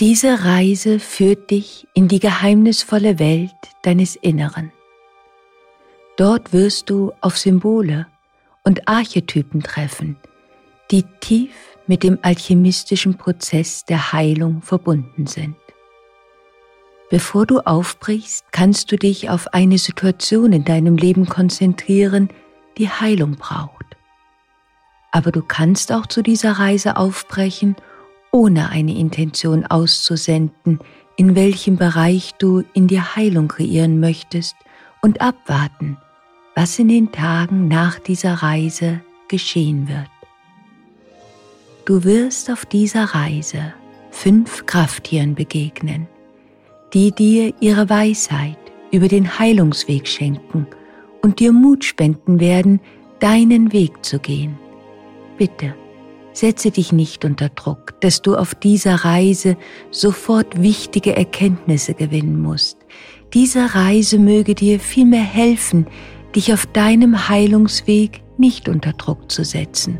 Diese Reise führt dich in die geheimnisvolle Welt deines Inneren. Dort wirst du auf Symbole und Archetypen treffen, die tief mit dem alchemistischen Prozess der Heilung verbunden sind. Bevor du aufbrichst, kannst du dich auf eine Situation in deinem Leben konzentrieren, die Heilung braucht. Aber du kannst auch zu dieser Reise aufbrechen ohne eine Intention auszusenden, in welchem Bereich du in dir Heilung kreieren möchtest und abwarten, was in den Tagen nach dieser Reise geschehen wird. Du wirst auf dieser Reise fünf Krafttieren begegnen, die dir ihre Weisheit über den Heilungsweg schenken und dir Mut spenden werden, deinen Weg zu gehen. Bitte Setze dich nicht unter Druck, dass du auf dieser Reise sofort wichtige Erkenntnisse gewinnen musst. Diese Reise möge dir vielmehr helfen, dich auf deinem Heilungsweg nicht unter Druck zu setzen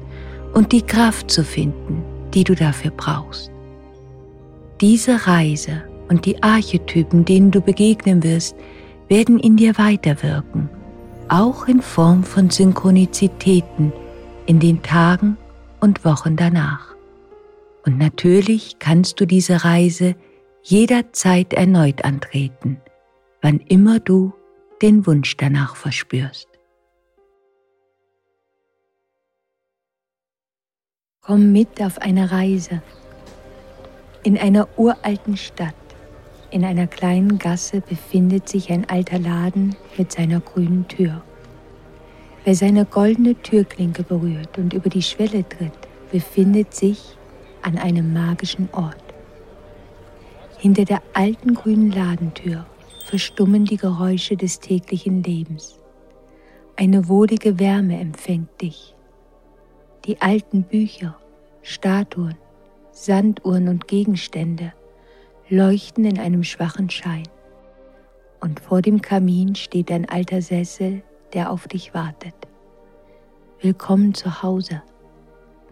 und die Kraft zu finden, die du dafür brauchst. Diese Reise und die Archetypen, denen du begegnen wirst, werden in dir weiterwirken, auch in Form von Synchronizitäten in den Tagen und Wochen danach. Und natürlich kannst du diese Reise jederzeit erneut antreten, wann immer du den Wunsch danach verspürst. Komm mit auf eine Reise. In einer uralten Stadt, in einer kleinen Gasse befindet sich ein alter Laden mit seiner grünen Tür. Wer seine goldene Türklinke berührt und über die Schwelle tritt, befindet sich an einem magischen Ort. Hinter der alten grünen Ladentür verstummen die Geräusche des täglichen Lebens. Eine wohlige Wärme empfängt dich. Die alten Bücher, Statuen, Sanduhren und Gegenstände leuchten in einem schwachen Schein. Und vor dem Kamin steht ein alter Sessel, der auf dich wartet. Willkommen zu Hause.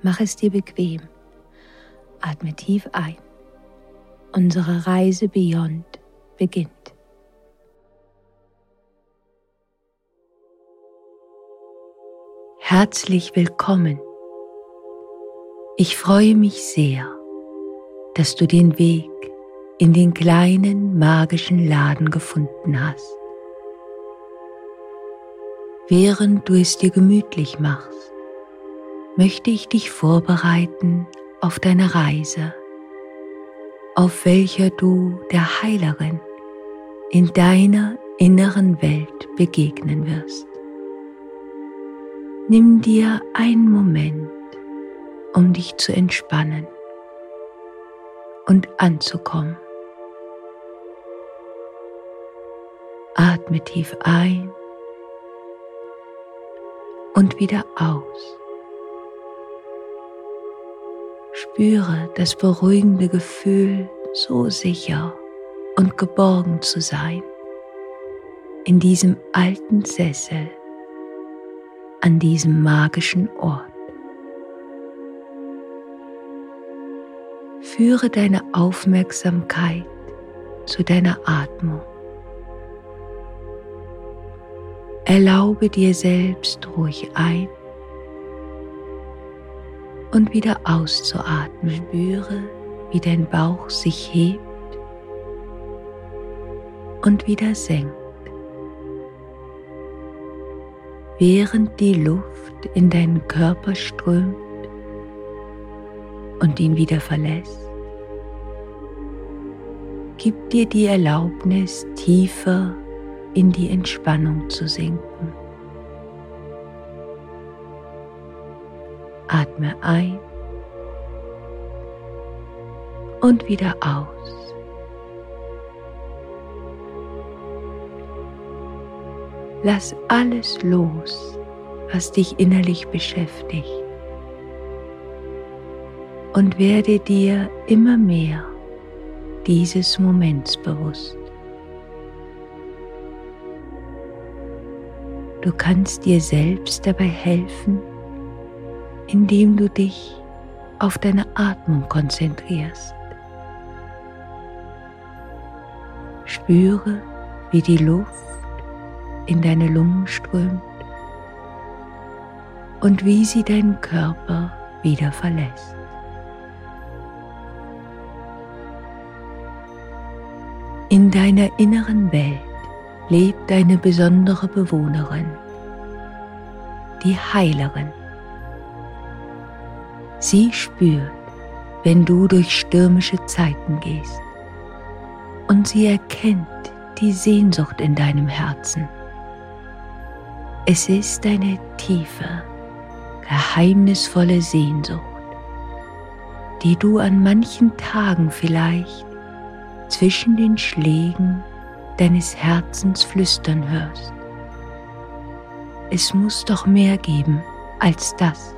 Mach es dir bequem. Atme tief ein. Unsere Reise Beyond beginnt. Herzlich willkommen. Ich freue mich sehr, dass du den Weg in den kleinen magischen Laden gefunden hast während du es dir gemütlich machst, möchte ich dich vorbereiten auf deine Reise, auf welcher du der Heilerin in deiner inneren Welt begegnen wirst. Nimm dir einen Moment, um dich zu entspannen und anzukommen. Atme tief ein und wieder aus. Spüre das beruhigende Gefühl, so sicher und geborgen zu sein in diesem alten Sessel an diesem magischen Ort. Führe deine Aufmerksamkeit zu deiner Atmung. Erlaube dir selbst ruhig ein und wieder auszuatmen. Spüre, wie dein Bauch sich hebt und wieder senkt, während die Luft in deinen Körper strömt und ihn wieder verlässt. Gib dir die Erlaubnis, tiefer in die Entspannung zu sinken. Atme ein und wieder aus. Lass alles los, was dich innerlich beschäftigt und werde dir immer mehr dieses Moments bewusst. Du kannst dir selbst dabei helfen, indem du dich auf deine Atmung konzentrierst. Spüre, wie die Luft in deine Lungen strömt und wie sie deinen Körper wieder verlässt. In deiner inneren Welt lebt eine besondere Bewohnerin, die Heilerin. Sie spürt, wenn du durch stürmische Zeiten gehst und sie erkennt die Sehnsucht in deinem Herzen. Es ist eine tiefe, geheimnisvolle Sehnsucht, die du an manchen Tagen vielleicht zwischen den Schlägen deines Herzens flüstern hörst. Es muss doch mehr geben als das.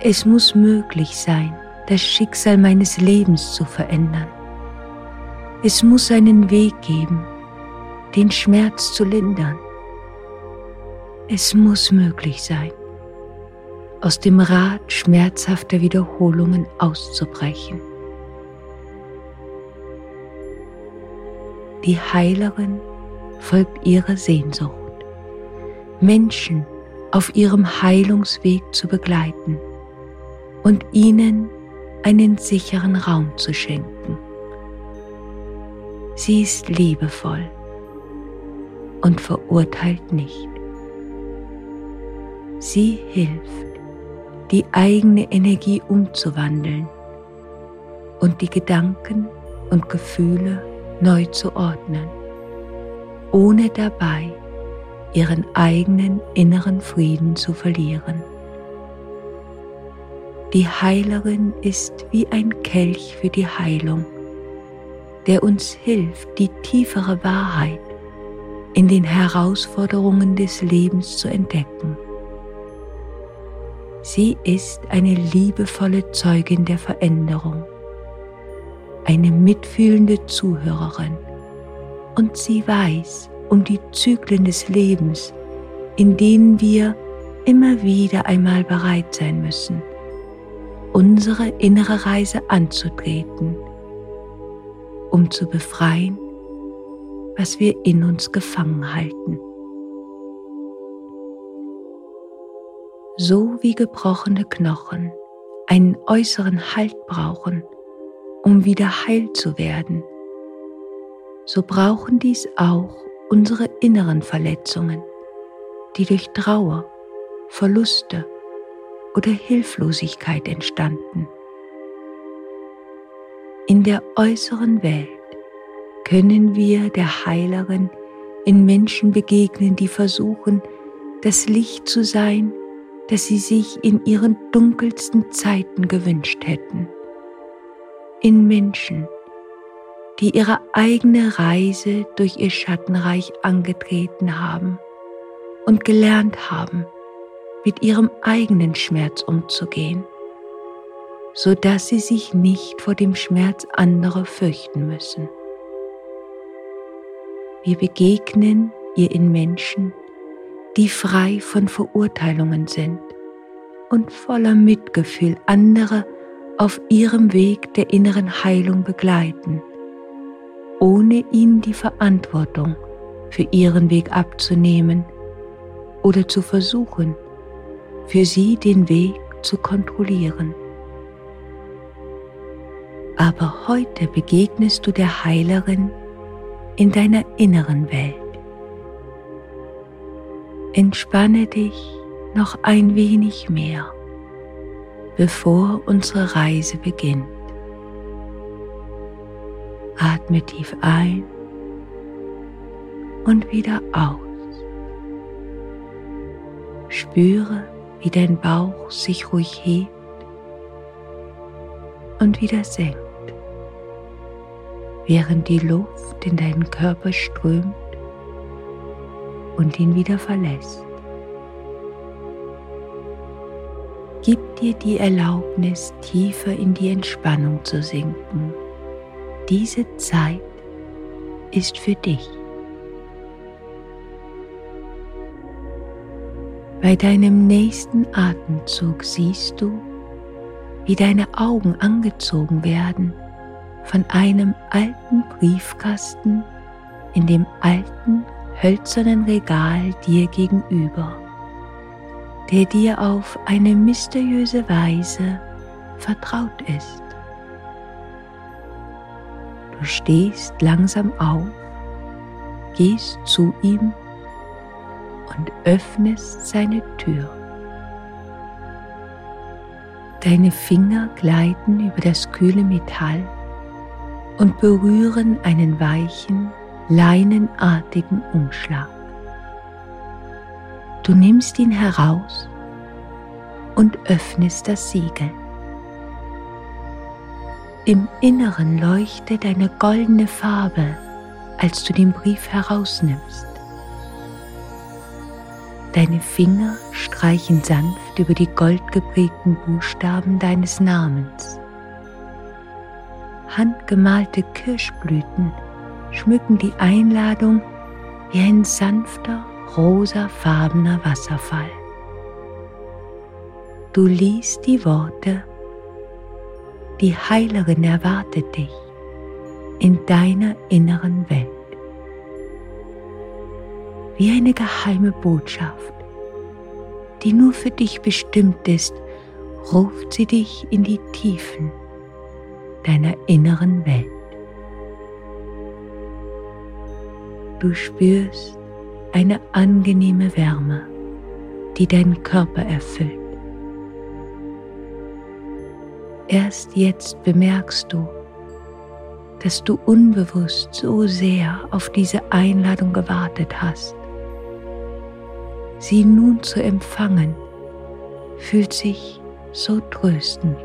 Es muss möglich sein, das Schicksal meines Lebens zu verändern. Es muss einen Weg geben, den Schmerz zu lindern. Es muss möglich sein, aus dem Rad schmerzhafter Wiederholungen auszubrechen. Die Heilerin folgt ihrer Sehnsucht, Menschen auf ihrem Heilungsweg zu begleiten und ihnen einen sicheren Raum zu schenken. Sie ist liebevoll und verurteilt nicht. Sie hilft, die eigene Energie umzuwandeln und die Gedanken und Gefühle neu zu ordnen, ohne dabei ihren eigenen inneren Frieden zu verlieren. Die Heilerin ist wie ein Kelch für die Heilung, der uns hilft, die tiefere Wahrheit in den Herausforderungen des Lebens zu entdecken. Sie ist eine liebevolle Zeugin der Veränderung eine mitfühlende Zuhörerin und sie weiß um die Zyklen des Lebens, in denen wir immer wieder einmal bereit sein müssen, unsere innere Reise anzutreten, um zu befreien, was wir in uns gefangen halten. So wie gebrochene Knochen einen äußeren Halt brauchen, um wieder heil zu werden, so brauchen dies auch unsere inneren Verletzungen, die durch Trauer, Verluste oder Hilflosigkeit entstanden. In der äußeren Welt können wir der Heilerin in Menschen begegnen, die versuchen, das Licht zu sein, das sie sich in ihren dunkelsten Zeiten gewünscht hätten in Menschen, die ihre eigene Reise durch ihr Schattenreich angetreten haben und gelernt haben, mit ihrem eigenen Schmerz umzugehen, so dass sie sich nicht vor dem Schmerz anderer fürchten müssen. Wir begegnen ihr in Menschen, die frei von Verurteilungen sind und voller Mitgefühl andere auf ihrem Weg der inneren Heilung begleiten, ohne ihnen die Verantwortung für ihren Weg abzunehmen oder zu versuchen, für sie den Weg zu kontrollieren. Aber heute begegnest du der Heilerin in deiner inneren Welt. Entspanne dich noch ein wenig mehr bevor unsere Reise beginnt. Atme tief ein und wieder aus. Spüre, wie dein Bauch sich ruhig hebt und wieder senkt, während die Luft in deinen Körper strömt und ihn wieder verlässt. Gib dir die Erlaubnis, tiefer in die Entspannung zu sinken. Diese Zeit ist für dich. Bei deinem nächsten Atemzug siehst du, wie deine Augen angezogen werden von einem alten Briefkasten in dem alten hölzernen Regal dir gegenüber, der dir auf eine mysteriöse Weise vertraut ist. Du stehst langsam auf, gehst zu ihm und öffnest seine Tür. Deine Finger gleiten über das kühle Metall und berühren einen weichen, leinenartigen Umschlag. Du nimmst ihn heraus und öffnest das Siegel. Im Inneren leuchtet eine goldene Farbe, als du den Brief herausnimmst. Deine Finger streichen sanft über die goldgeprägten Buchstaben deines Namens. Handgemalte Kirschblüten schmücken die Einladung wie ein sanfter, rosafarbener Wasserfall. Du liest die Worte, die Heilerin erwartet dich in deiner inneren Welt wie eine geheime Botschaft, die nur für dich bestimmt ist, ruft sie dich in die Tiefen deiner inneren Welt. Du spürst eine angenehme Wärme, die deinen Körper erfüllt. Erst jetzt bemerkst du, dass du unbewusst so sehr auf diese Einladung gewartet hast sie nun zu empfangen, fühlt sich so tröstend,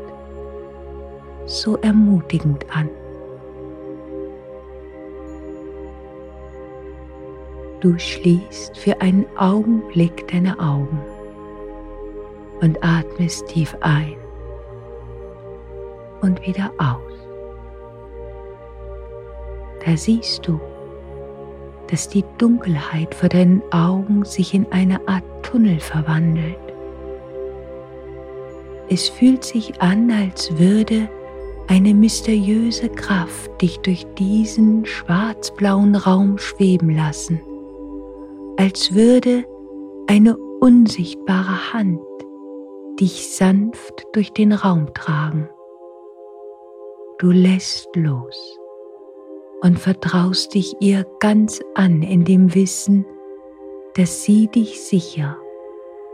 so ermutigend an. Du schließt für einen Augenblick deine Augen und atmest tief ein und wieder aus. Da siehst du, dass die Dunkelheit vor deinen Augen sich in eine Art Tunnel verwandelt. Es fühlt sich an, als würde eine mysteriöse Kraft dich durch diesen schwarzblauen Raum schweben lassen, als würde eine unsichtbare Hand dich sanft durch den Raum tragen. Du lässt los und vertraust dich ihr ganz an in dem Wissen, dass sie dich sicher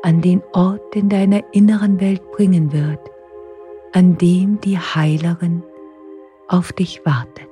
an den Ort in deiner inneren Welt bringen wird, an dem die Heilerin auf dich wartet.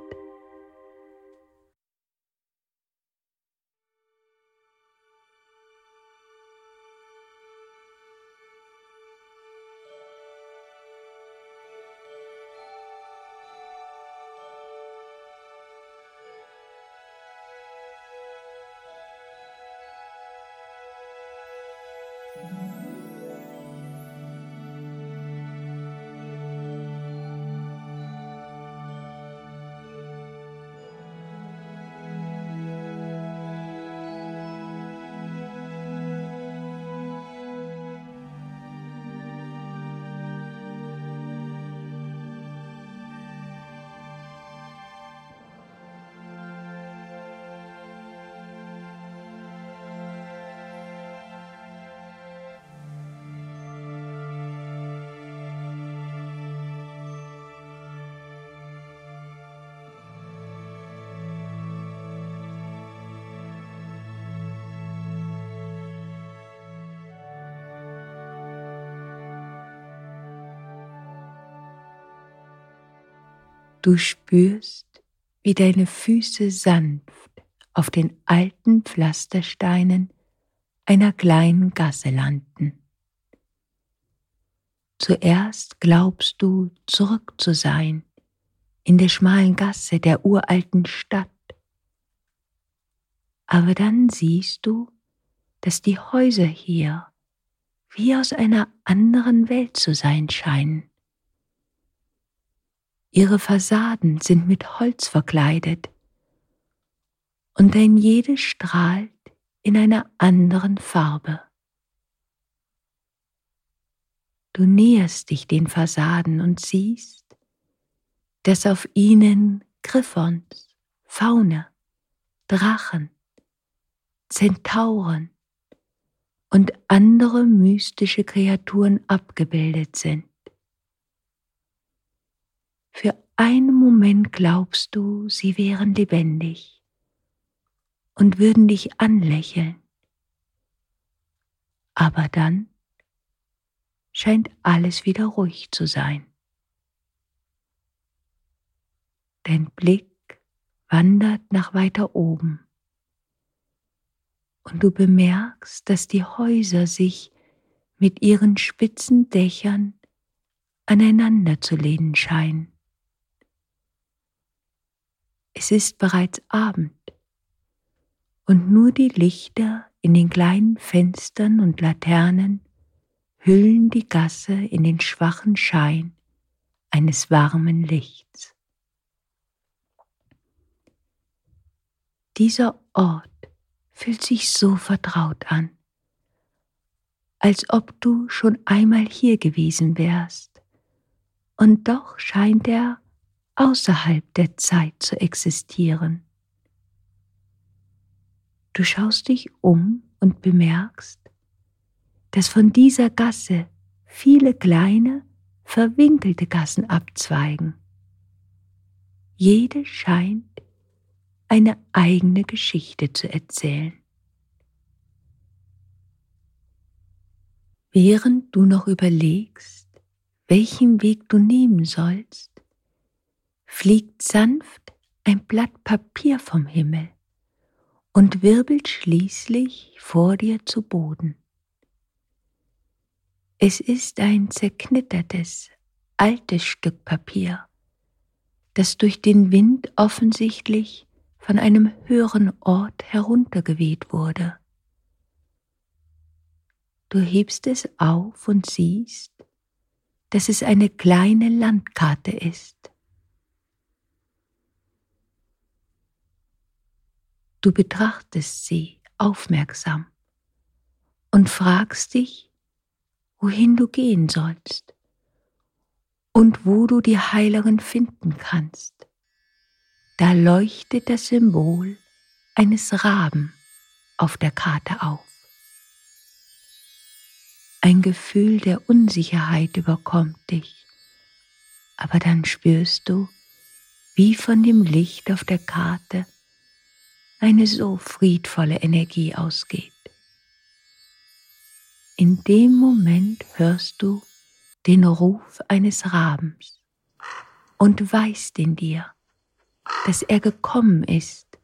Du spürst, wie deine Füße sanft auf den alten Pflastersteinen einer kleinen Gasse landen. Zuerst glaubst du zurück zu sein in der schmalen Gasse der uralten Stadt. Aber dann siehst du, dass die Häuser hier wie aus einer anderen Welt zu sein scheinen. Ihre Fassaden sind mit Holz verkleidet und ein jedes strahlt in einer anderen Farbe. Du näherst dich den Fassaden und siehst, dass auf ihnen Griffons, Faune, Drachen, Zentauren und andere mystische Kreaturen abgebildet sind. Für einen Moment glaubst du, sie wären lebendig und würden dich anlächeln. Aber dann scheint alles wieder ruhig zu sein. Dein Blick wandert nach weiter oben und du bemerkst, dass die Häuser sich mit ihren spitzen Dächern aneinander zu lehnen scheinen. Es ist bereits Abend und nur die Lichter in den kleinen Fenstern und Laternen hüllen die Gasse in den schwachen Schein eines warmen Lichts. Dieser Ort fühlt sich so vertraut an, als ob du schon einmal hier gewesen wärst, und doch scheint er außerhalb der Zeit zu existieren. Du schaust dich um und bemerkst, dass von dieser Gasse viele kleine, verwinkelte Gassen abzweigen. Jede scheint eine eigene Geschichte zu erzählen. Während du noch überlegst, welchen Weg du nehmen sollst, fliegt sanft ein Blatt Papier vom Himmel und wirbelt schließlich vor dir zu Boden. Es ist ein zerknittertes, altes Stück Papier, das durch den Wind offensichtlich von einem höheren Ort heruntergeweht wurde. Du hebst es auf und siehst, dass es eine kleine Landkarte ist. Du betrachtest sie aufmerksam und fragst dich, wohin du gehen sollst und wo du die Heilerin finden kannst. Da leuchtet das Symbol eines Raben auf der Karte auf. Ein Gefühl der Unsicherheit überkommt dich, aber dann spürst du, wie von dem Licht auf der Karte eine so friedvolle Energie ausgeht. In dem Moment hörst du den Ruf eines Rabens und weißt in dir, dass er gekommen ist,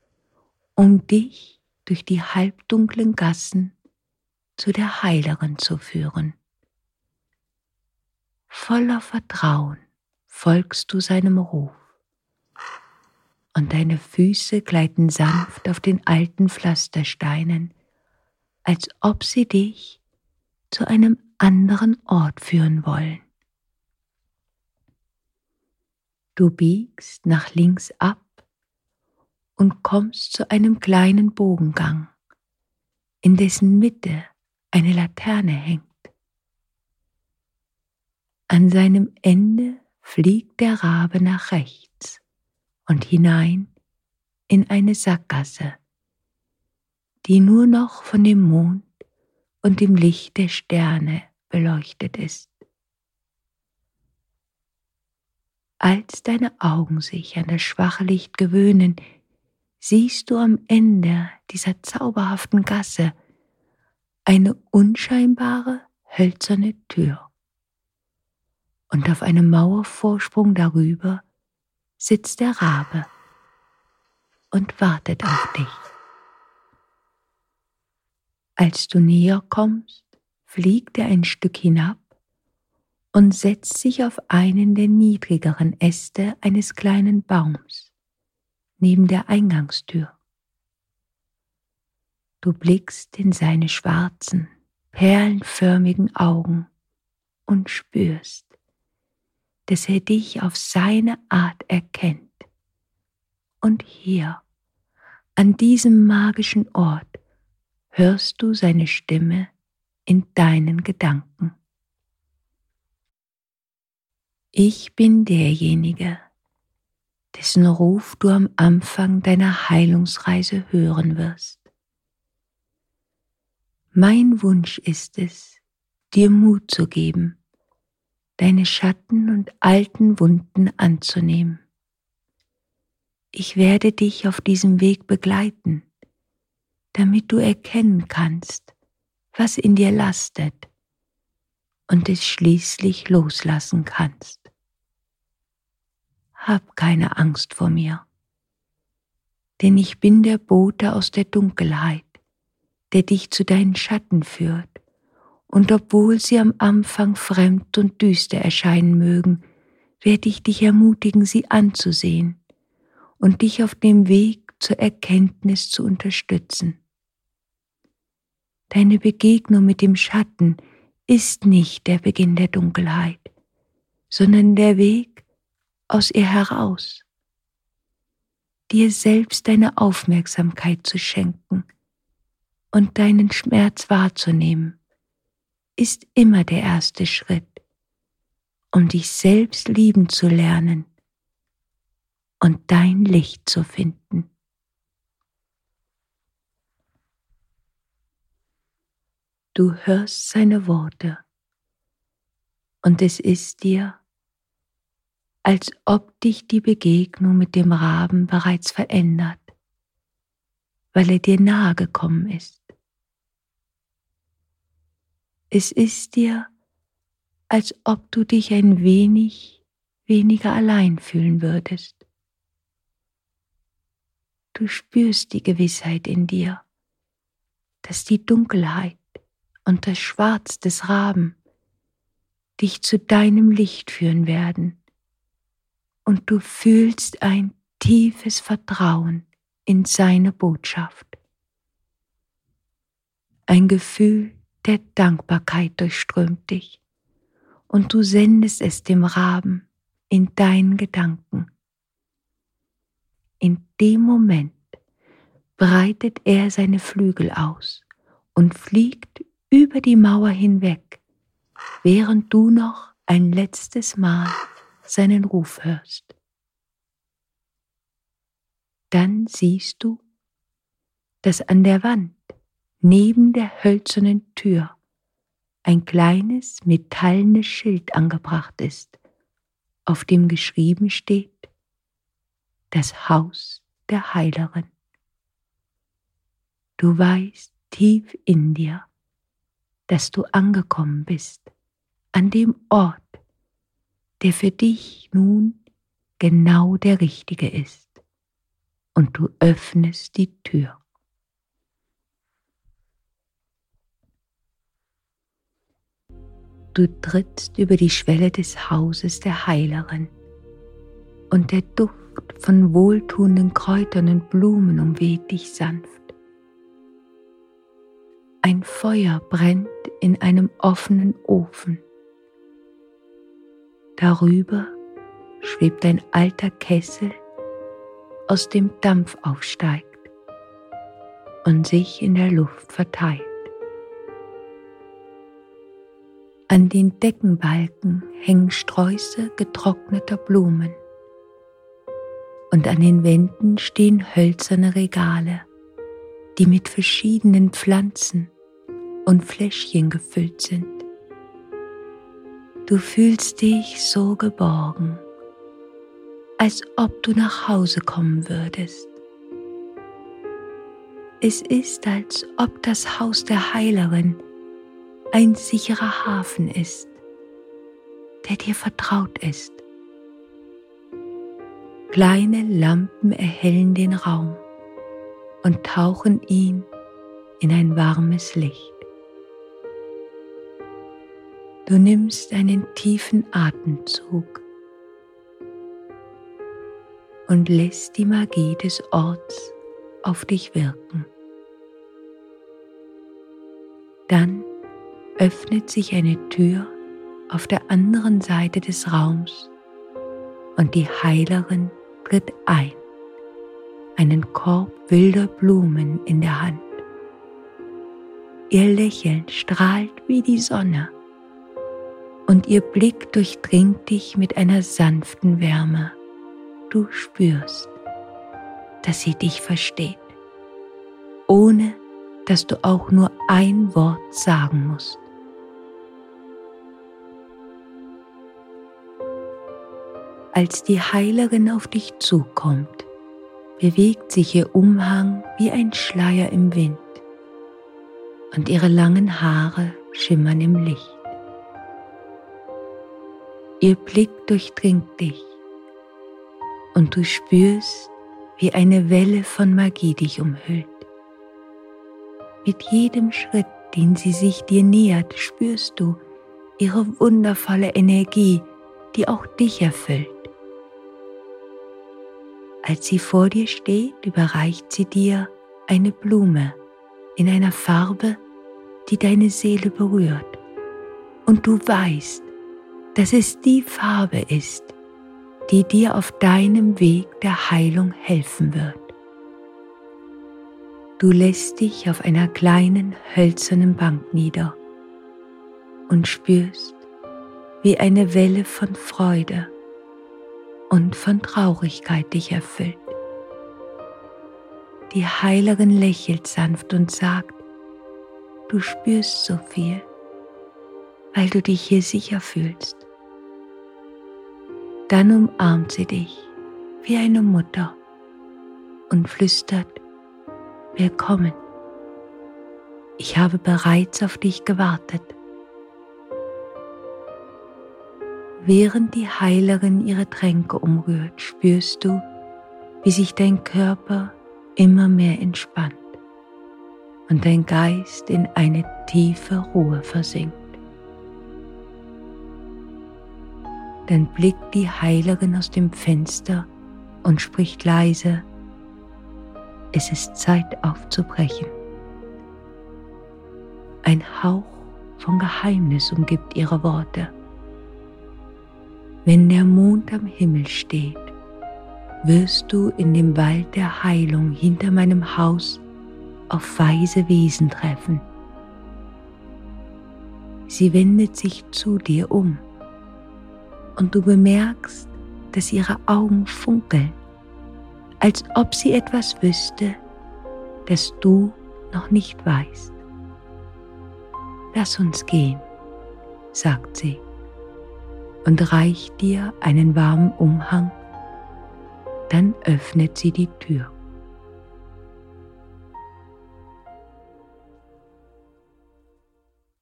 um dich durch die halbdunklen Gassen zu der Heilerin zu führen. Voller Vertrauen folgst du seinem Ruf und deine Füße gleiten sanft auf den alten Pflastersteinen, als ob sie dich zu einem anderen Ort führen wollen. Du biegst nach links ab und kommst zu einem kleinen Bogengang, in dessen Mitte eine Laterne hängt. An seinem Ende fliegt der Rabe nach rechts und hinein in eine Sackgasse, die nur noch von dem Mond und dem Licht der Sterne beleuchtet ist. Als deine Augen sich an das schwache Licht gewöhnen, siehst du am Ende dieser zauberhaften Gasse eine unscheinbare hölzerne Tür. Und auf einem Mauervorsprung darüber sitzt der Rabe und wartet auf dich. Als du näher kommst, fliegt er ein Stück hinab und setzt sich auf einen der niedrigeren Äste eines kleinen Baums neben der Eingangstür. Du blickst in seine schwarzen, perlenförmigen Augen und spürst, dass er dich auf seine Art erkennt. Und hier, an diesem magischen Ort, hörst du seine Stimme in deinen Gedanken. Ich bin derjenige, dessen Ruf du am Anfang deiner Heilungsreise hören wirst. Mein Wunsch ist es, dir Mut zu geben, deine Schatten und alten Wunden anzunehmen. Ich werde dich auf diesem Weg begleiten, damit du erkennen kannst, was in dir lastet und es schließlich loslassen kannst. Hab keine Angst vor mir, denn ich bin der Bote aus der Dunkelheit, der dich zu deinen Schatten führt, und obwohl sie am Anfang fremd und düster erscheinen mögen, werde ich dich ermutigen, sie anzusehen und dich auf dem Weg zur Erkenntnis zu unterstützen. Deine Begegnung mit dem Schatten ist nicht der Beginn der Dunkelheit, sondern der Weg aus ihr heraus. Dir selbst deine Aufmerksamkeit zu schenken und deinen Schmerz wahrzunehmen, ist immer der erste Schritt, um dich selbst lieben zu lernen und dein Licht zu finden. Du hörst seine Worte und es ist dir, als ob dich die Begegnung mit dem Raben bereits verändert, weil er dir nahe gekommen ist. Es ist dir, als ob du dich ein wenig weniger allein fühlen würdest. Du spürst die Gewissheit in dir, dass die Dunkelheit und das Schwarz des Raben dich zu deinem Licht führen werden, und du fühlst ein tiefes Vertrauen in seine Botschaft. Ein Gefühl der Dankbarkeit durchströmt dich, und du sendest es dem Raben in deinen Gedanken. In dem Moment breitet er seine Flügel aus und fliegt über die Mauer hinweg, während du noch ein letztes Mal seinen Ruf hörst. Dann siehst du, dass an der Wand neben der hölzernen Tür ein kleines metallenes Schild angebracht ist, auf dem geschrieben steht, das Haus der Heilerin. Du weißt tief in dir, dass du angekommen bist an dem Ort, der für dich nun genau der richtige ist. Und du öffnest die Tür. Du trittst über die Schwelle des Hauses der Heilerin und der Duft von wohltuenden Kräutern und Blumen umweht dich sanft. Ein Feuer brennt in einem offenen Ofen. Darüber schwebt ein alter Kessel, aus dem Dampf aufsteigt und sich in der Luft verteilt. An den Deckenbalken hängen Sträuße getrockneter Blumen und an den Wänden stehen hölzerne Regale, die mit verschiedenen Pflanzen und Fläschchen gefüllt sind. Du fühlst dich so geborgen, als ob du nach Hause kommen würdest. Es ist, als ob das Haus der Heilerin ein sicherer Hafen ist, der dir vertraut ist. Kleine Lampen erhellen den Raum und tauchen ihn in ein warmes Licht. Du nimmst einen tiefen Atemzug und lässt die Magie des Orts auf dich wirken. Dann öffnet sich eine Tür auf der anderen Seite des Raums und die Heilerin tritt ein, einen Korb wilder Blumen in der Hand. Ihr Lächeln strahlt wie die Sonne und ihr Blick durchdringt dich mit einer sanften Wärme. du spürst, dass sie dich versteht, ohne dass du auch nur ein Wort sagen musst. Als die Heilerin auf dich zukommt, bewegt sich ihr Umhang wie ein Schleier im Wind und ihre langen Haare schimmern im Licht. Ihr Blick durchdringt dich und du spürst, wie eine Welle von Magie dich umhüllt. Mit jedem Schritt, den sie sich dir nähert, spürst du ihre wundervolle Energie, die auch dich erfüllt. Als sie vor dir steht, überreicht sie dir eine Blume in einer Farbe, die deine Seele berührt. Und du weißt, dass es die Farbe ist, die dir auf deinem Weg der Heilung helfen wird. Du lässt dich auf einer kleinen hölzernen Bank nieder und spürst, wie eine Welle von Freude und von Traurigkeit dich erfüllt. Die Heilerin lächelt sanft und sagt, du spürst so viel, weil du dich hier sicher fühlst. Dann umarmt sie dich wie eine Mutter und flüstert, Willkommen, ich habe bereits auf dich gewartet. Während die Heilerin ihre Tränke umrührt, spürst du, wie sich dein Körper immer mehr entspannt und dein Geist in eine tiefe Ruhe versinkt. Dann blickt die Heilerin aus dem Fenster und spricht leise, es ist Zeit aufzubrechen. Ein Hauch von Geheimnis umgibt ihre Worte. Wenn der Mond am Himmel steht, wirst du in dem Wald der Heilung hinter meinem Haus auf weise Wesen treffen. Sie wendet sich zu dir um und du bemerkst, dass ihre Augen funkeln, als ob sie etwas wüsste, das du noch nicht weißt. Lass uns gehen, sagt sie und reicht dir einen warmen Umhang, dann öffnet sie die Tür.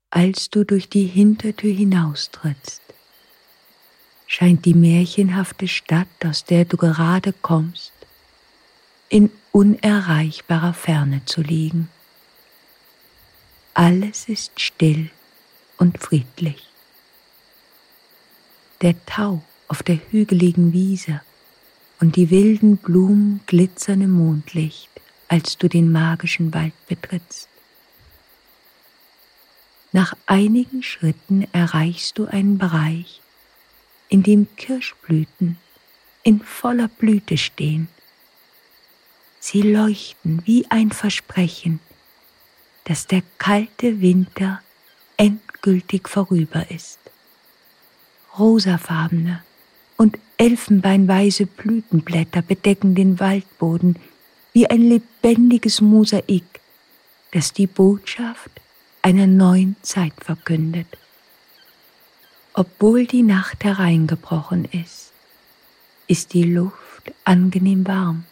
Als du durch die Hintertür hinaustrittst, scheint die märchenhafte Stadt, aus der du gerade kommst, in unerreichbarer Ferne zu liegen. Alles ist still und friedlich der Tau auf der hügeligen Wiese und die wilden Blumen glitzern im Mondlicht, als du den magischen Wald betrittst. Nach einigen Schritten erreichst du einen Bereich, in dem Kirschblüten in voller Blüte stehen. Sie leuchten wie ein Versprechen, dass der kalte Winter endgültig vorüber ist rosafarbene und elfenbeinweiße Blütenblätter bedecken den Waldboden wie ein lebendiges Mosaik, das die Botschaft einer neuen Zeit verkündet. Obwohl die Nacht hereingebrochen ist, ist die Luft angenehm warm.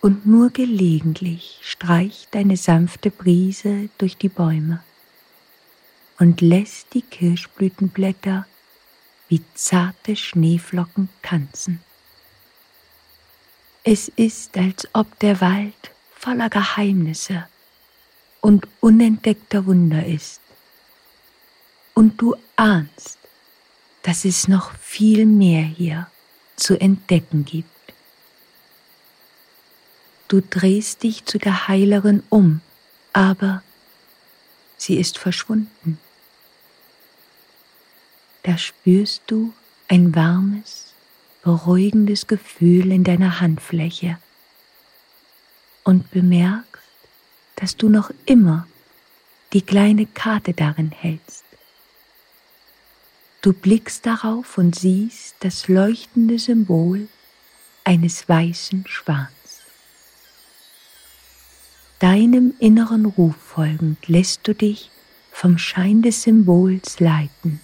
Und nur gelegentlich streicht eine sanfte Brise durch die Bäume und lässt die Kirschblütenblätter wie zarte Schneeflocken tanzen. Es ist, als ob der Wald voller Geheimnisse und unentdeckter Wunder ist. Und du ahnst, dass es noch viel mehr hier zu entdecken gibt. Du drehst dich zu der Heilerin um, aber sie ist verschwunden da spürst du ein warmes, beruhigendes Gefühl in deiner Handfläche und bemerkst, dass du noch immer die kleine Karte darin hältst. Du blickst darauf und siehst das leuchtende Symbol eines weißen Schwans. Deinem inneren Ruf folgend lässt du dich vom Schein des Symbols leiten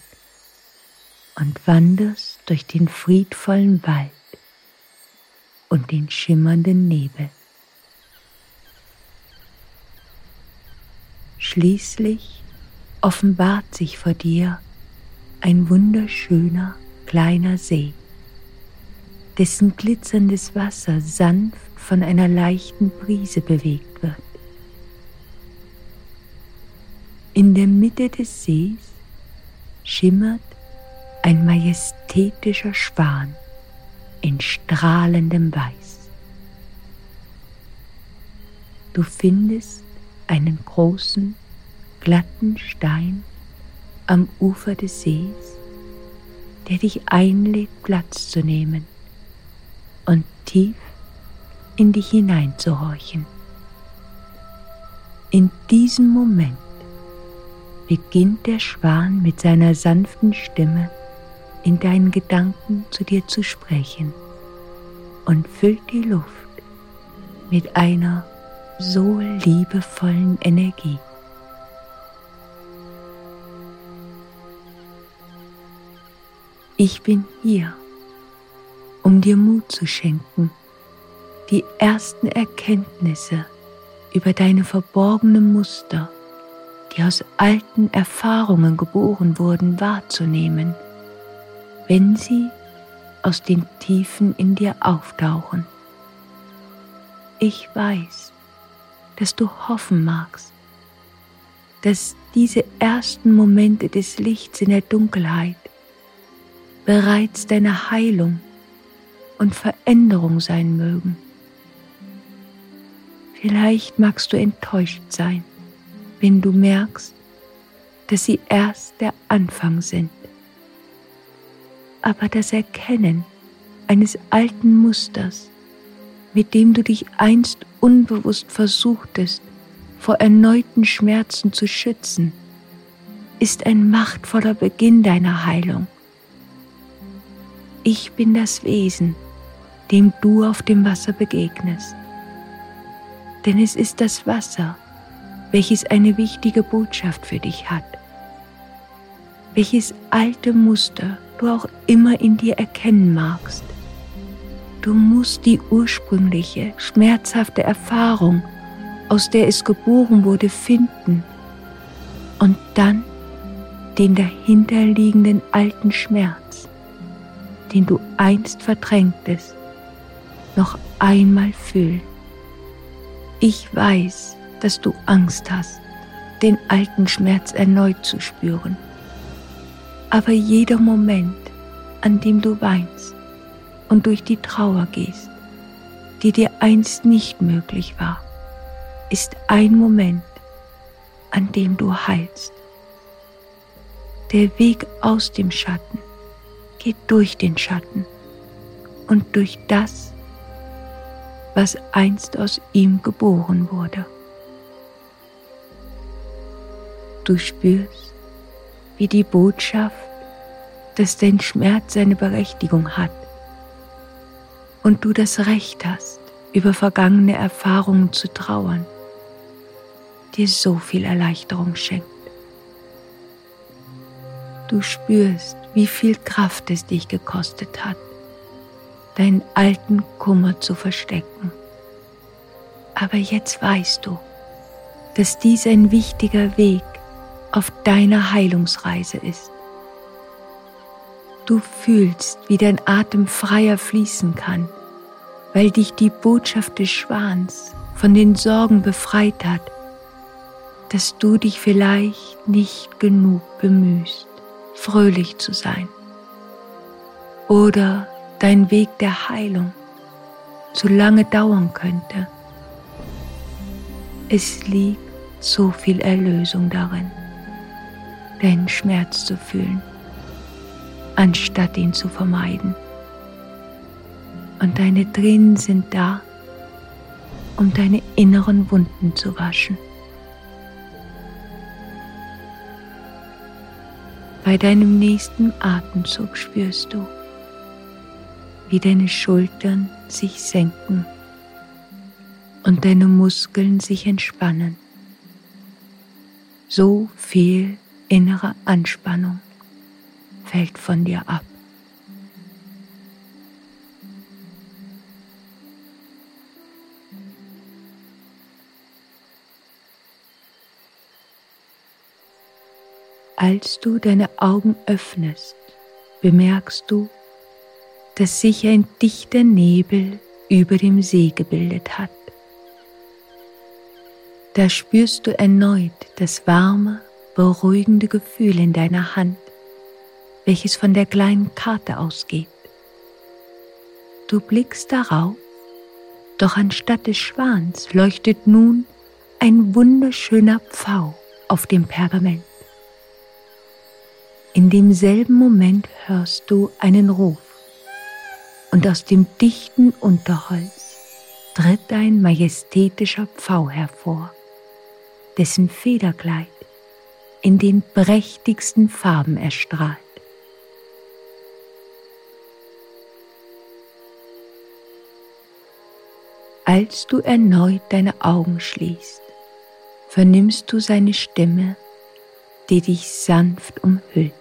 und wanderst durch den friedvollen Wald und den schimmernden Nebel. Schließlich offenbart sich vor dir ein wunderschöner kleiner See, dessen glitzerndes Wasser sanft von einer leichten Brise bewegt wird. In der Mitte des Sees schimmert ein majestätischer Schwan in strahlendem Weiß. Du findest einen großen, glatten Stein am Ufer des Sees, der dich einlädt, Platz zu nehmen und tief in dich hineinzuhorchen. In diesem Moment beginnt der Schwan mit seiner sanften Stimme in deinen Gedanken zu dir zu sprechen und füllt die Luft mit einer so liebevollen Energie. Ich bin hier, um dir Mut zu schenken, die ersten Erkenntnisse über deine verborgenen Muster die aus alten Erfahrungen geboren wurden, wahrzunehmen, wenn sie aus den Tiefen in dir auftauchen. Ich weiß, dass du hoffen magst, dass diese ersten Momente des Lichts in der Dunkelheit bereits deine Heilung und Veränderung sein mögen. Vielleicht magst du enttäuscht sein, wenn du merkst, dass sie erst der Anfang sind. Aber das Erkennen eines alten Musters, mit dem du dich einst unbewusst versuchtest, vor erneuten Schmerzen zu schützen, ist ein machtvoller Beginn deiner Heilung. Ich bin das Wesen, dem du auf dem Wasser begegnest. Denn es ist das Wasser, welches eine wichtige Botschaft für dich hat, welches alte Muster du auch immer in dir erkennen magst. Du musst die ursprüngliche, schmerzhafte Erfahrung, aus der es geboren wurde, finden und dann den dahinterliegenden alten Schmerz, den du einst verdrängtest, noch einmal fühlen. Ich weiß, dass du Angst hast, den alten Schmerz erneut zu spüren. Aber jeder Moment, an dem du weinst und durch die Trauer gehst, die dir einst nicht möglich war, ist ein Moment, an dem du heilst. Der Weg aus dem Schatten geht durch den Schatten und durch das, was einst aus ihm geboren wurde. Du spürst, wie die Botschaft, dass dein Schmerz seine Berechtigung hat und du das Recht hast, über vergangene Erfahrungen zu trauern, dir so viel Erleichterung schenkt. Du spürst, wie viel Kraft es dich gekostet hat, deinen alten Kummer zu verstecken. Aber jetzt weißt du, dass dies ein wichtiger Weg auf deiner Heilungsreise ist. Du fühlst, wie dein Atem freier fließen kann, weil dich die Botschaft des Schwans von den Sorgen befreit hat, dass du dich vielleicht nicht genug bemühst, fröhlich zu sein. Oder dein Weg der Heilung zu lange dauern könnte. Es liegt so viel Erlösung darin deinen Schmerz zu fühlen, anstatt ihn zu vermeiden. Und deine Tränen sind da, um deine inneren Wunden zu waschen. Bei deinem nächsten Atemzug spürst du, wie deine Schultern sich senken und deine Muskeln sich entspannen. So viel innere Anspannung fällt von dir ab. Als du deine Augen öffnest, bemerkst du, dass sich ein dichter Nebel über dem See gebildet hat. Da spürst du erneut das warme, beruhigende Gefühl in deiner Hand, welches von der kleinen Karte ausgeht. Du blickst darauf, doch anstatt des Schwans leuchtet nun ein wunderschöner Pfau auf dem Pergament. In demselben Moment hörst du einen Ruf und aus dem dichten Unterholz tritt ein majestätischer Pfau hervor, dessen Federkleid in den prächtigsten Farben erstrahlt. Als du erneut deine Augen schließt, vernimmst du seine Stimme, die dich sanft umhüllt.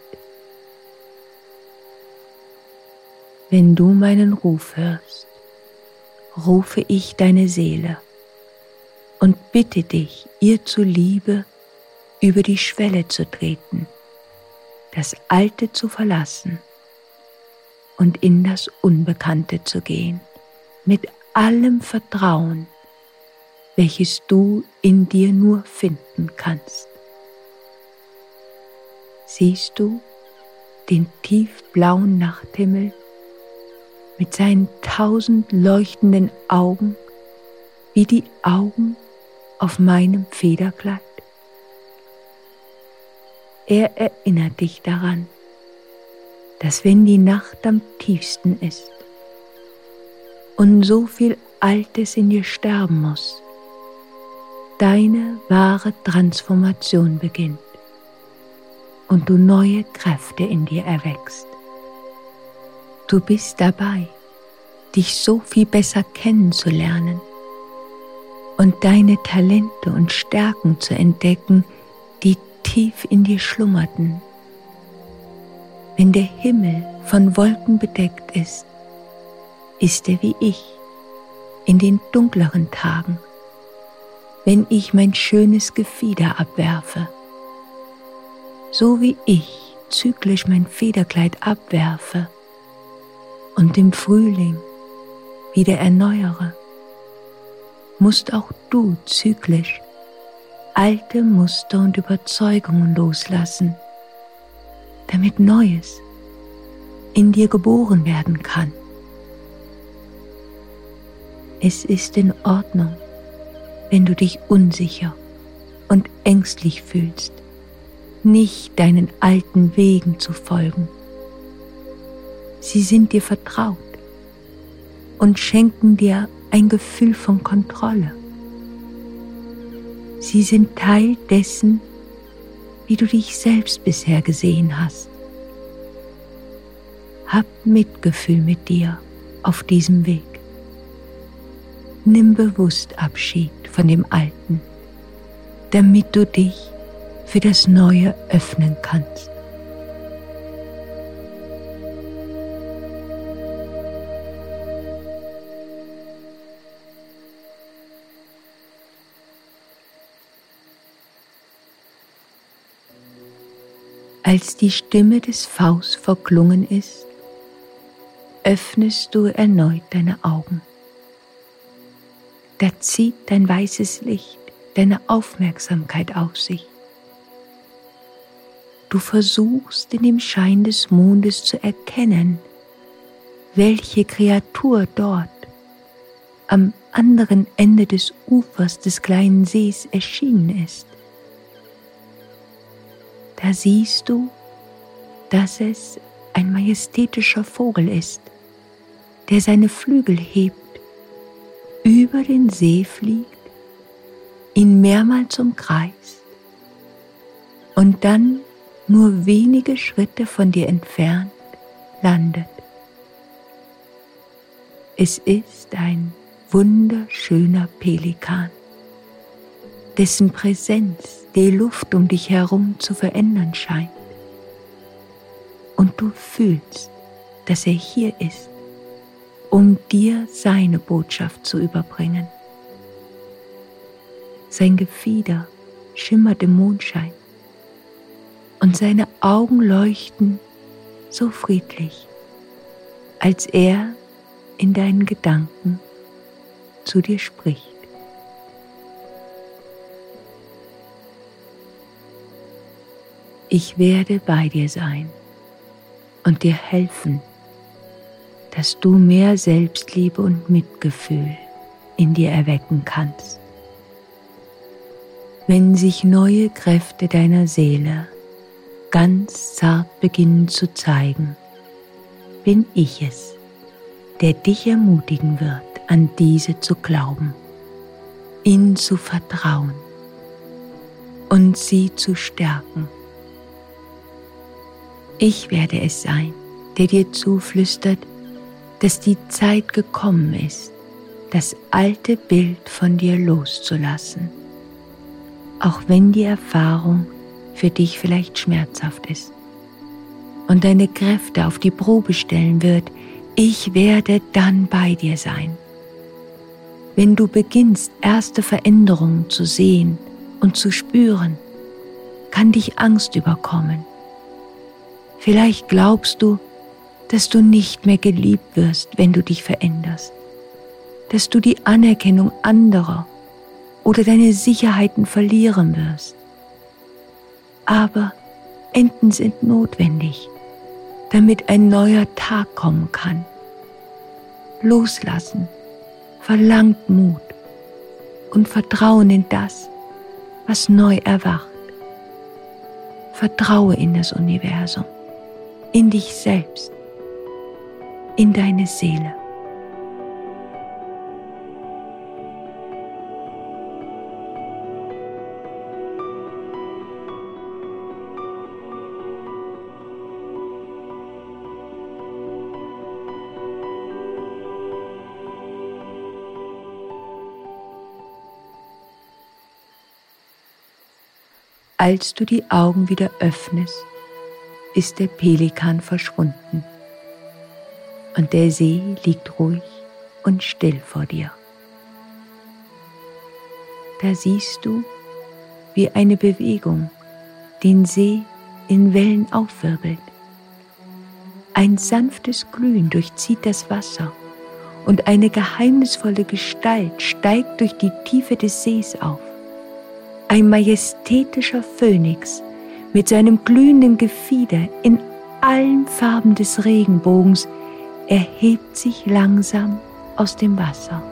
Wenn du meinen Ruf hörst, rufe ich deine Seele und bitte dich, ihr zuliebe über die Schwelle zu treten, das Alte zu verlassen und in das Unbekannte zu gehen, mit allem Vertrauen, welches du in dir nur finden kannst. Siehst du den tiefblauen Nachthimmel mit seinen tausend leuchtenden Augen wie die Augen auf meinem Federkleid. Er erinnert dich daran, dass wenn die Nacht am tiefsten ist und so viel Altes in dir sterben muss, deine wahre Transformation beginnt und du neue Kräfte in dir erwächst. Du bist dabei, dich so viel besser kennenzulernen und deine Talente und Stärken zu entdecken, tief in dir schlummerten. Wenn der Himmel von Wolken bedeckt ist, ist er wie ich in den dunkleren Tagen, wenn ich mein schönes Gefieder abwerfe, so wie ich zyklisch mein Federkleid abwerfe und im Frühling wieder erneuere, musst auch du zyklisch alte Muster und Überzeugungen loslassen, damit Neues in dir geboren werden kann. Es ist in Ordnung, wenn du dich unsicher und ängstlich fühlst, nicht deinen alten Wegen zu folgen Sie sind dir vertraut und schenken dir ein Gefühl von Kontrolle. Sie sind Teil dessen, wie du dich selbst bisher gesehen hast. Hab Mitgefühl mit dir auf diesem Weg. Nimm bewusst Abschied von dem Alten, damit du dich für das Neue öffnen kannst. Als die Stimme des Faust verklungen ist, öffnest du erneut deine Augen. Da zieht dein weißes Licht deine Aufmerksamkeit auf sich. Du versuchst in dem Schein des Mondes zu erkennen, welche Kreatur dort am anderen Ende des Ufers des kleinen Sees erschienen ist da siehst du, dass es ein majestätischer Vogel ist, der seine Flügel hebt, über den See fliegt, ihn mehrmals umkreist und dann nur wenige Schritte von dir entfernt landet. Es ist ein wunderschöner Pelikan, dessen Präsenz die Luft um dich herum zu verändern scheint. Und du fühlst, dass er hier ist, um dir seine Botschaft zu überbringen. Sein Gefieder schimmert im Mondschein und seine Augen leuchten so friedlich, als er in deinen Gedanken zu dir spricht. Ich werde bei dir sein und dir helfen, dass du mehr Selbstliebe und Mitgefühl in dir erwecken kannst. Wenn sich neue Kräfte deiner Seele ganz zart beginnen zu zeigen, bin ich es, der dich ermutigen wird, an diese zu glauben, ihnen zu vertrauen und sie zu stärken. Ich werde es sein, der dir zuflüstert, dass die Zeit gekommen ist, das alte Bild von dir loszulassen, auch wenn die Erfahrung für dich vielleicht schmerzhaft ist und deine Kräfte auf die Probe stellen wird, ich werde dann bei dir sein. Wenn du beginnst, erste Veränderungen zu sehen und zu spüren, kann dich Angst überkommen. Vielleicht glaubst du, dass du nicht mehr geliebt wirst, wenn du dich veränderst, dass du die Anerkennung anderer oder deine Sicherheiten verlieren wirst aber Enten sind notwendig, damit ein neuer Tag kommen kann. Loslassen verlangt Mut und Vertrauen in das, was neu erwacht. Vertraue in das Universum, in dich selbst, in deine Seele. Als du die Augen wieder öffnest, ist der Pelikan verschwunden und der See liegt ruhig und still vor dir. Da siehst du, wie eine Bewegung den See in Wellen aufwirbelt. Ein sanftes Glühen durchzieht das Wasser und eine geheimnisvolle Gestalt steigt durch die Tiefe des Sees auf. Ein majestätischer Phönix mit seinem glühenden Gefieder in allen Farben des Regenbogens erhebt sich langsam aus dem Wasser.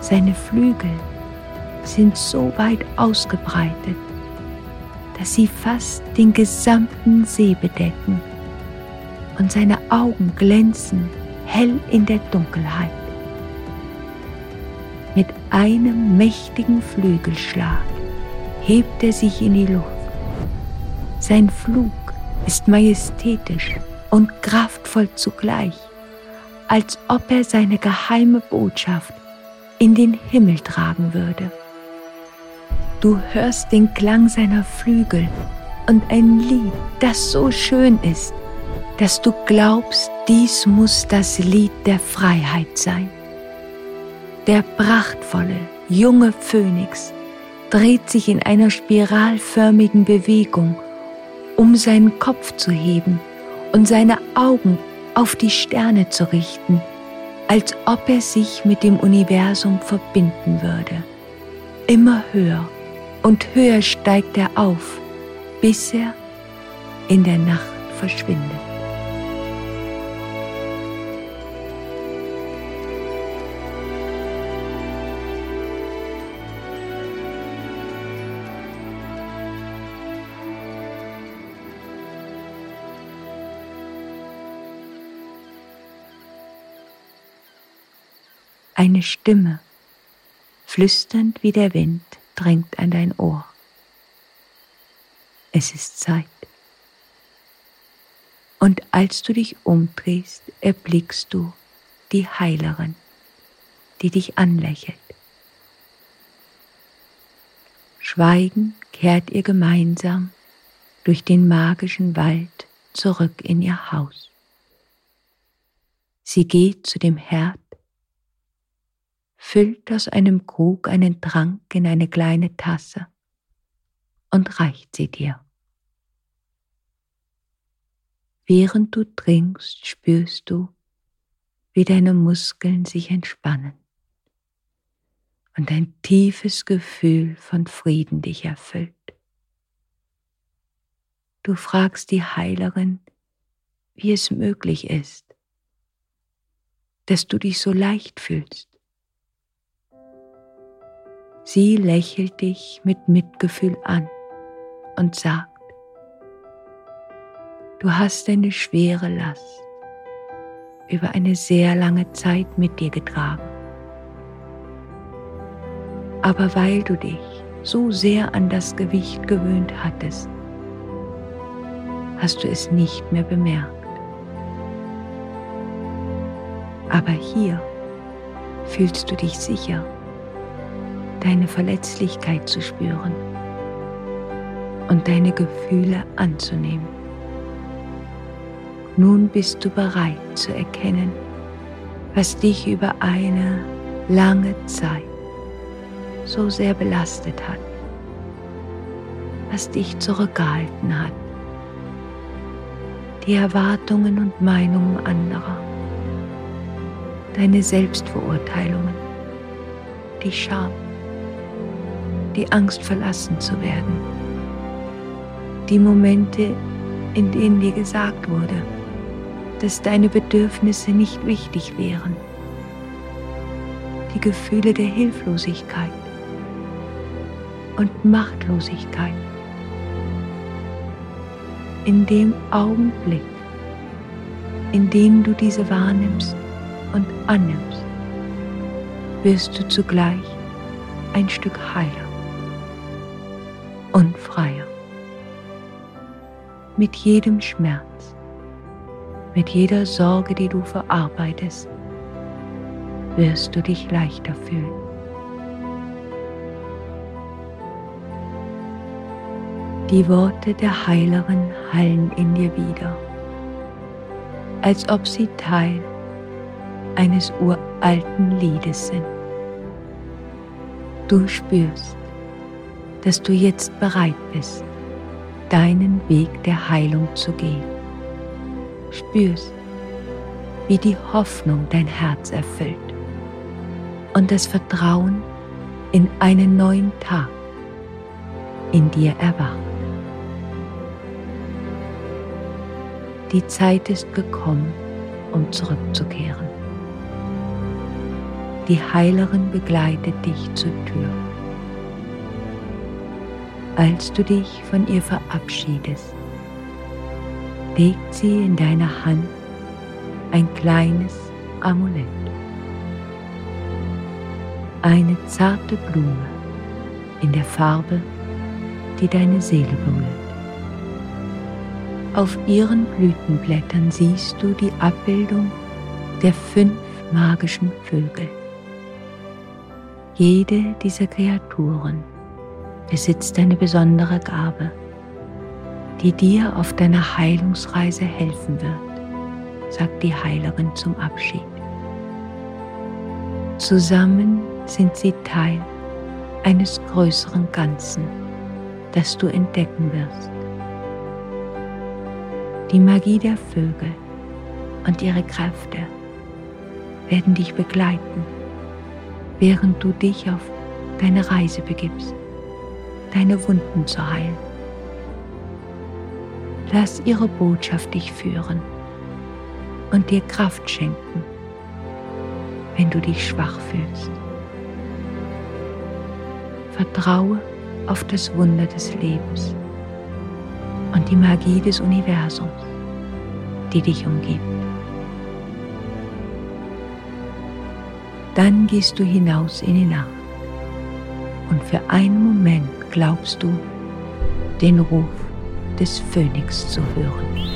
Seine Flügel sind so weit ausgebreitet, dass sie fast den gesamten See bedecken und seine Augen glänzen hell in der Dunkelheit. Mit einem mächtigen Flügelschlag hebt er sich in die Luft. Sein Flug ist majestätisch und kraftvoll zugleich, als ob er seine geheime Botschaft in den Himmel tragen würde. Du hörst den Klang seiner Flügel und ein Lied, das so schön ist, dass du glaubst, dies muss das Lied der Freiheit sein. Der prachtvolle, junge Phönix dreht sich in einer spiralförmigen Bewegung, um seinen Kopf zu heben und seine Augen auf die Sterne zu richten, als ob er sich mit dem Universum verbinden würde. Immer höher und höher steigt er auf, bis er in der Nacht verschwindet. Eine Stimme, flüsternd wie der Wind, drängt an dein Ohr. Es ist Zeit. Und als du dich umdrehst, erblickst du die Heilerin, die dich anlächelt. Schweigend kehrt ihr gemeinsam durch den magischen Wald zurück in ihr Haus. Sie geht zu dem Herd, füllt aus einem Krug einen Trank in eine kleine Tasse und reicht sie dir. Während du trinkst, spürst du, wie deine Muskeln sich entspannen und ein tiefes Gefühl von Frieden dich erfüllt. Du fragst die Heilerin, wie es möglich ist, dass du dich so leicht fühlst. Sie lächelt dich mit Mitgefühl an und sagt, du hast eine schwere Last über eine sehr lange Zeit mit dir getragen. Aber weil du dich so sehr an das Gewicht gewöhnt hattest, hast du es nicht mehr bemerkt. Aber hier fühlst du dich sicher, deine Verletzlichkeit zu spüren und deine Gefühle anzunehmen. Nun bist du bereit zu erkennen, was dich über eine lange Zeit so sehr belastet hat, was dich zurückgehalten hat die Erwartungen und Meinungen anderer, deine Selbstverurteilungen, die Scham, die Angst verlassen zu werden, die Momente, in denen dir gesagt wurde, dass deine Bedürfnisse nicht wichtig wären, die Gefühle der Hilflosigkeit und Machtlosigkeit. In dem Augenblick, in dem du diese wahrnimmst und annimmst, wirst du zugleich ein Stück heiler und freier. Mit jedem Schmerz, mit jeder Sorge, die du verarbeitest, wirst du dich leichter fühlen. Die Worte der Heilerin hallen in dir wieder, als ob sie Teil eines uralten Liedes sind. Du spürst, dass du jetzt bereit bist, deinen Weg der Heilung zu gehen. Spürst, wie die Hoffnung dein Herz erfüllt und das Vertrauen in einen neuen Tag in dir erwacht. Die Zeit ist gekommen, um zurückzukehren. Die Heilerin begleitet dich zur Tür. Als du dich von ihr verabschiedest, legt sie in deine Hand ein kleines Amulett. Eine zarte Blume in der Farbe, die deine Seele berührt. Auf ihren Blütenblättern siehst du die Abbildung der fünf magischen Vögel. Jede dieser Kreaturen besitzt eine besondere Gabe, die dir auf deiner Heilungsreise helfen wird, sagt die Heilerin zum Abschied. Zusammen sind sie Teil eines größeren Ganzen, das du entdecken wirst. Die Magie der Vögel und ihre Kräfte werden dich begleiten, während du dich auf deine Reise begibst, deine Wunden zu heilen. Lass ihre Botschaft dich führen und dir Kraft schenken, wenn du dich schwach fühlst. Vertraue auf das Wunder des Lebens und die Magie des Universums, die dich umgibt. Dann gehst du hinaus in die Nacht und für einen Moment glaubst du den Ruf des Phönix zu hören.